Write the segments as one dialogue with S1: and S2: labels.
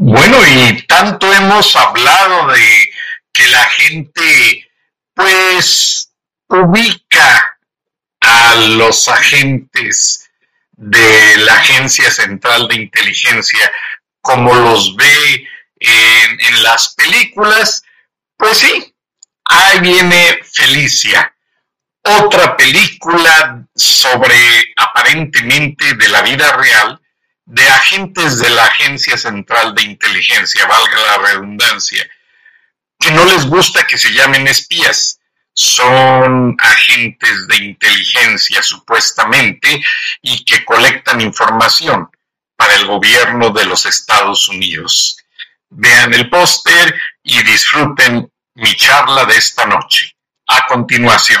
S1: Bueno, y tanto hemos hablado de que la gente pues ubica a los agentes de la Agencia Central de Inteligencia como los ve en, las películas, pues sí, ahí viene Felicia, otra película sobre aparentemente de la vida real de agentes de la Agencia Central de Inteligencia, valga la redundancia, que no les gusta que se llamen espías. Son agentes de inteligencia supuestamente y que colectan información para el gobierno de los Estados Unidos. Vean el póster y disfruten mi charla de esta noche. A continuación.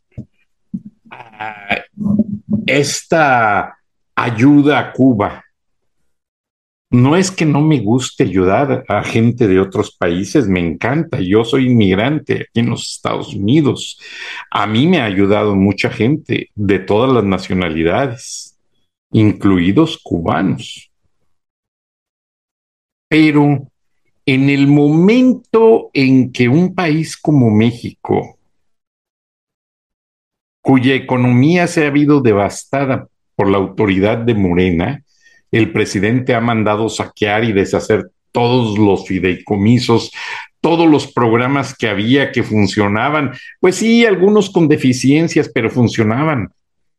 S2: esta ayuda a Cuba? No es que no me guste ayudar a gente de otros países, me encanta. Yo soy inmigrante aquí en los Estados Unidos. A mí me ha ayudado mucha gente de todas las nacionalidades, incluidos cubanos. Pero en el momento en que un país como México, cuya economía se ha habido devastada por la autoridad de Morena, el presidente ha mandado saquear y deshacer todos los fideicomisos, todos los programas que había que funcionaban, pues sí, algunos con deficiencias, pero funcionaban.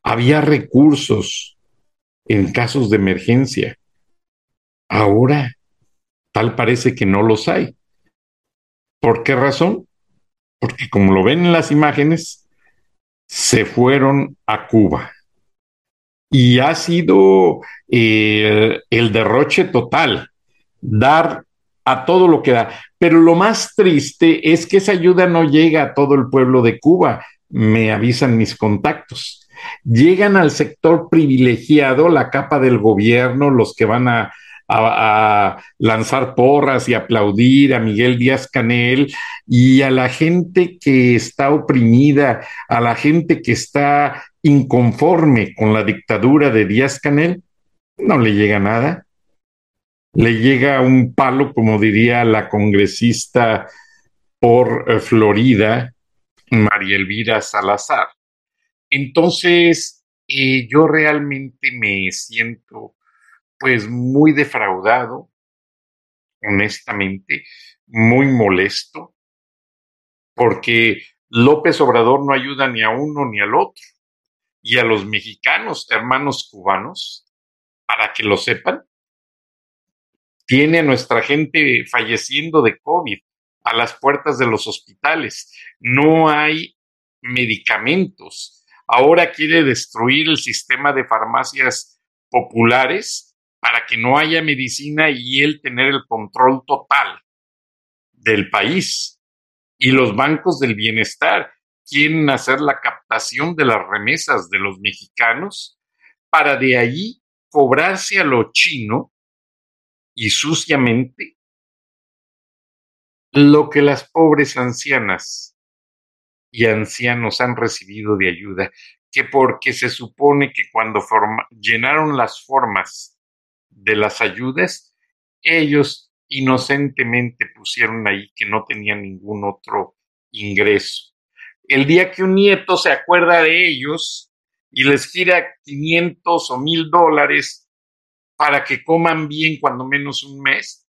S2: Había recursos en casos de emergencia. Ahora Tal parece que no los hay. ¿Por qué razón? Porque como lo ven en las imágenes, se fueron a Cuba. Y ha sido eh, el derroche total, dar a todo lo que da. Pero lo más triste es que esa ayuda no llega a todo el pueblo de Cuba, me avisan mis contactos. Llegan al sector privilegiado, la capa del gobierno, los que van a a, lanzar porras y aplaudir a Miguel Díaz Canel y a la gente que está oprimida, a la gente que está inconforme con la dictadura de Díaz Canel, no le llega nada. Le llega un palo, como diría la congresista por eh, Florida, María Elvira Salazar. Entonces, eh, yo realmente me siento pues muy defraudado, honestamente, muy molesto, porque López Obrador no ayuda ni a uno ni al otro. Y a los mexicanos, hermanos cubanos, para que lo sepan, tiene a nuestra gente falleciendo de COVID a las puertas de los hospitales. No hay medicamentos. Ahora quiere destruir el sistema de farmacias populares para que no haya medicina y él tener el control total del país. Y los bancos del bienestar quieren hacer la captación de las remesas de los mexicanos para de ahí cobrarse a lo chino y suciamente lo que las pobres ancianas y ancianos han recibido de ayuda, que porque se supone que cuando llenaron las formas de las ayudas, ellos inocentemente pusieron ahí que no tenían ningún otro ingreso. El día que un nieto se acuerda de ellos y les gira 500 o 1000 dólares para que coman bien cuando menos un mes,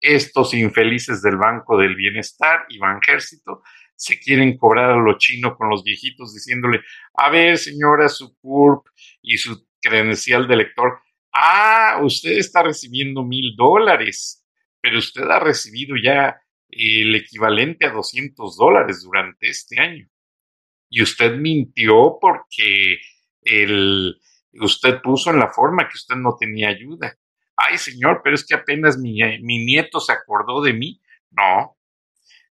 S2: estos infelices del Banco del Bienestar y Banjército se quieren cobrar a lo chino con los viejitos diciéndole, a ver señora, su CURP y su credencial de lector, ah, usted está recibiendo mil dólares, pero usted ha recibido ya el equivalente a 200 dólares durante este año. Y usted mintió porque el, usted puso en la forma que usted no tenía ayuda. Ay, señor, pero es que apenas mi, mi nieto se acordó de mí. No,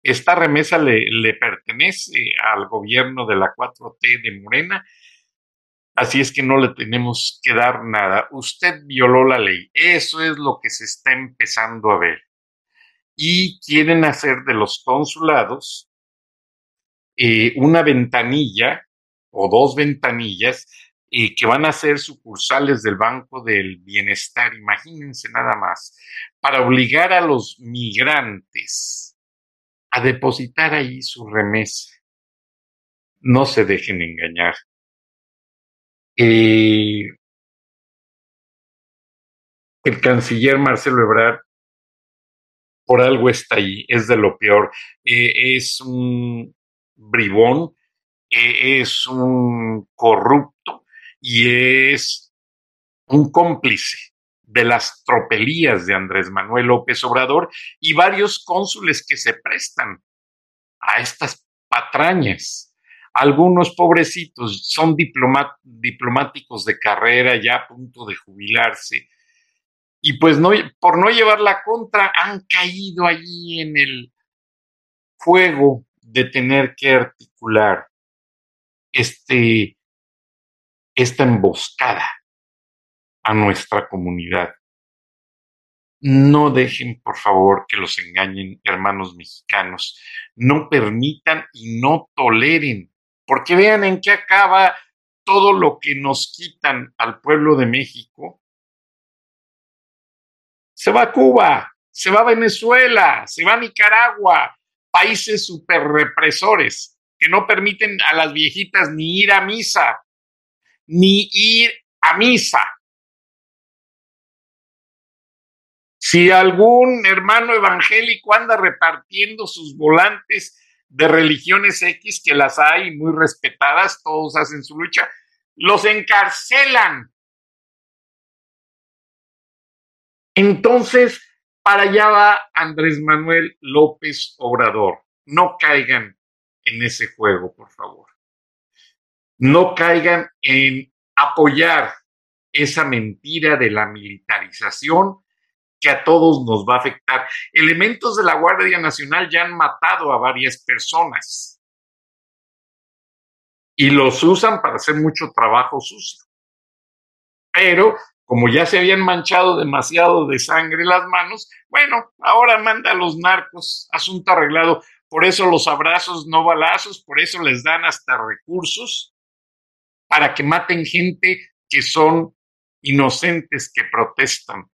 S2: esta remesa le, le, pertenece al gobierno de la 4T de Morena, así es que no le tenemos que dar nada. Usted violó la ley, eso es lo que se está empezando a ver y quieren hacer de los consulados eh, una ventanilla o dos ventanillas eh, que van a ser sucursales del Banco del Bienestar, imagínense nada más, para obligar a los migrantes a depositar ahí su remesa. No se dejen engañar. Eh, el canciller Marcelo Ebrard por algo está ahí, es de lo peor. Eh, es un bribón, eh, es un corrupto y es un cómplice de las tropelías de Andrés Manuel López Obrador y varios cónsules que se prestan a estas patrañas. Algunos pobrecitos son diplomáticos de carrera ya a punto de jubilarse y pues no, por no llevar la contra han caído allí en el juego de tener que articular este, esta emboscada a nuestra comunidad. No dejen, por favor, que los engañen, hermanos mexicanos. No permitan y no toleren, porque vean en qué acaba todo lo que nos quitan al pueblo de México se va a Cuba, se va a Venezuela, se va a Nicaragua, países super represores que no permiten a las viejitas ni ir a misa, ni ir a misa. Si algún hermano evangélico anda repartiendo sus volantes de religiones X, que las hay muy respetadas, todos hacen su lucha, los encarcelan Entonces, para allá va Andrés Manuel López Obrador. No caigan en ese juego, por favor. No caigan en apoyar esa mentira de la militarización que a todos nos va a afectar. Elementos de la Guardia Nacional ya han matado a varias personas y los usan para hacer mucho trabajo sucio. Pero como ya se habían manchado demasiado de sangre las manos, bueno, ahora manda a los narcos, asunto arreglado. Por eso los abrazos, no balazos, por eso les dan hasta recursos para que maten gente que son inocentes que protestan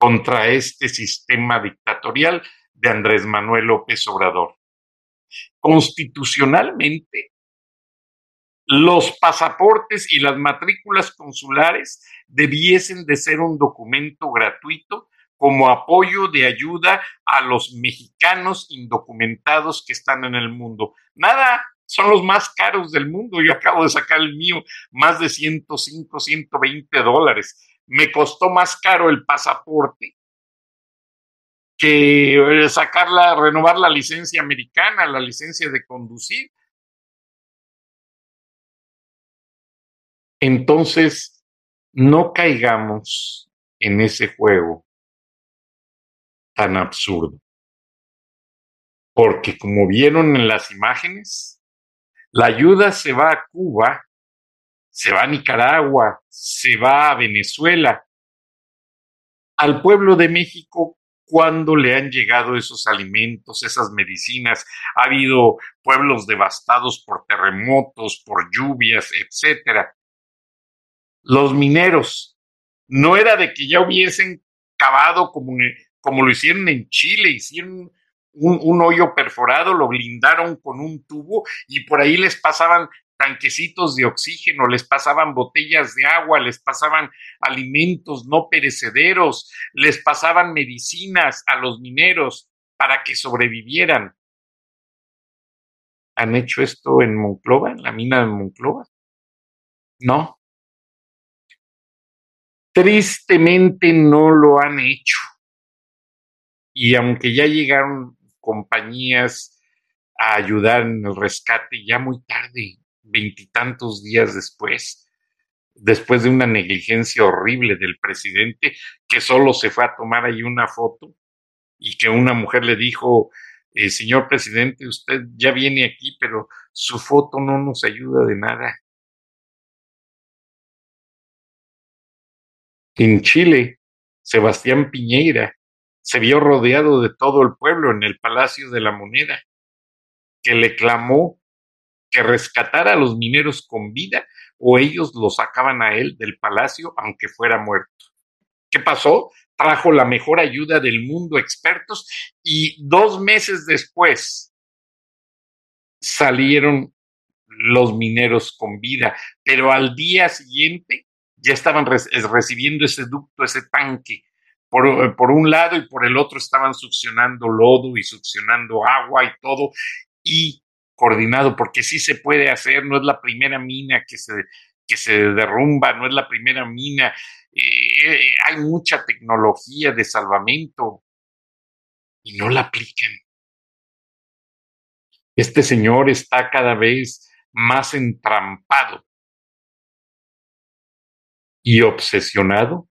S2: contra este sistema dictatorial de Andrés Manuel López Obrador. Constitucionalmente, los pasaportes y las matrículas consulares debiesen de ser un documento gratuito como apoyo de ayuda a los mexicanos indocumentados que están en el mundo. Nada, son los más caros del mundo. Yo acabo de sacar el mío, más de 105, 120 dólares. Me costó más caro el pasaporte que eh, sacarla, renovar la licencia americana, la licencia de conducir. Entonces, no caigamos en ese juego tan absurdo. Porque como vieron en las imágenes, la ayuda se va a Cuba, se va a Nicaragua, se va a Venezuela. Al pueblo de México, ¿cuándo le han llegado esos alimentos, esas medicinas? Ha habido pueblos devastados por terremotos, por lluvias, etcétera los mineros. No era de que ya hubiesen cavado como, como lo hicieron en Chile, hicieron un, un, hoyo perforado, lo blindaron con un tubo y por ahí les pasaban tanquecitos de oxígeno, les pasaban botellas de agua, les pasaban alimentos no perecederos, les pasaban medicinas a los mineros para que sobrevivieran. ¿Han hecho esto en Monclova, en la mina de Monclova? No. Tristemente no lo han hecho. Y aunque ya llegaron compañías a ayudar en el rescate, ya muy tarde, veintitantos días después, después de una negligencia horrible del presidente, que solo se fue a tomar ahí una foto y que una mujer le dijo, eh, señor presidente, usted ya viene aquí, pero su foto no nos ayuda de nada. En Chile, Sebastián Piñeira se vio rodeado de todo el pueblo en el Palacio de la Moneda, que le clamó que rescatara a los mineros con vida o ellos lo sacaban a él del palacio aunque fuera muerto. ¿Qué pasó? Trajo la mejor ayuda del mundo, expertos, y dos meses después salieron los mineros con vida, pero al día siguiente ya estaban recibiendo ese ducto, ese tanque. Por, por, un lado y por el otro estaban succionando lodo y succionando agua y todo. Y coordinado, porque sí se puede hacer, no es la primera mina que se, que se derrumba, no es la primera mina, eh, hay mucha tecnología de salvamento y no la aplican. Este señor está cada vez más entrampado y obsesionado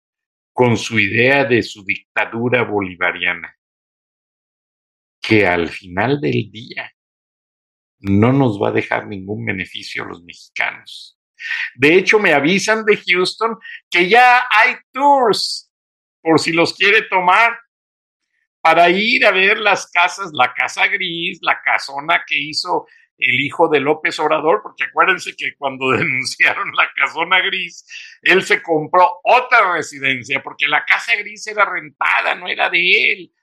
S2: con su idea de su dictadura bolivariana, que al final del día no nos va a dejar ningún beneficio a los mexicanos. De hecho, me avisan de Houston que ya hay tours, por si los quiere tomar, para ir a ver las casas, la casa gris, la casona que hizo el hijo de López Obrador, porque acuérdense que cuando denunciaron la casona gris, él se compró otra residencia, porque la casa gris era rentada, no era de él,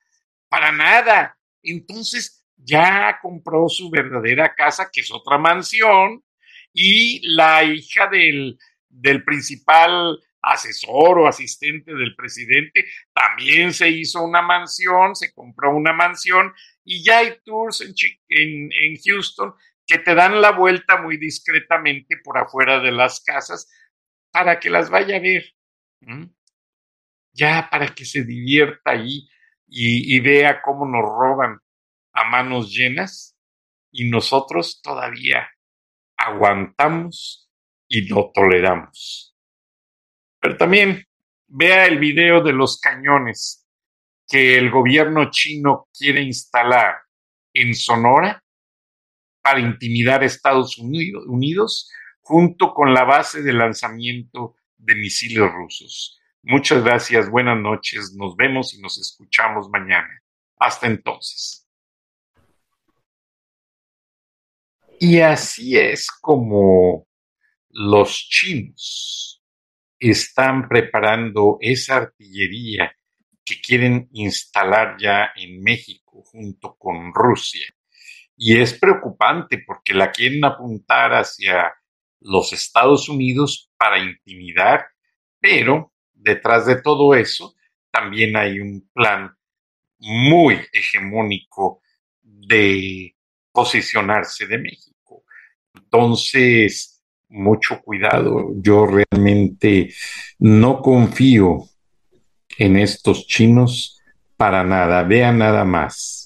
S2: para nada. Entonces, ya compró su verdadera casa, que es otra mansión, y la hija del, del principal asesor o asistente del presidente también se hizo una mansión, se compró una mansión y ya hay tours en, en, en Houston que te dan la vuelta muy discretamente por afuera de las casas para que las vaya a ver. Ya para que se divierta ahí y, y, vea cómo nos roban a manos llenas y nosotros todavía aguantamos y lo toleramos. Pero también vea el video de los cañones que el gobierno chino quiere instalar en Sonora para intimidar a Estados Unidos junto con la base de lanzamiento de misiles rusos. Muchas gracias, buenas noches, nos vemos y nos escuchamos mañana. Hasta entonces. Y así es como los chinos están preparando esa artillería que quieren instalar ya en México junto con Rusia. Y es preocupante porque la quieren apuntar hacia los Estados Unidos para intimidar, pero detrás de todo eso también hay un plan muy hegemónico de posicionarse de México. Entonces, mucho cuidado. Yo realmente no confío en estos chinos para nada. Vean nada más.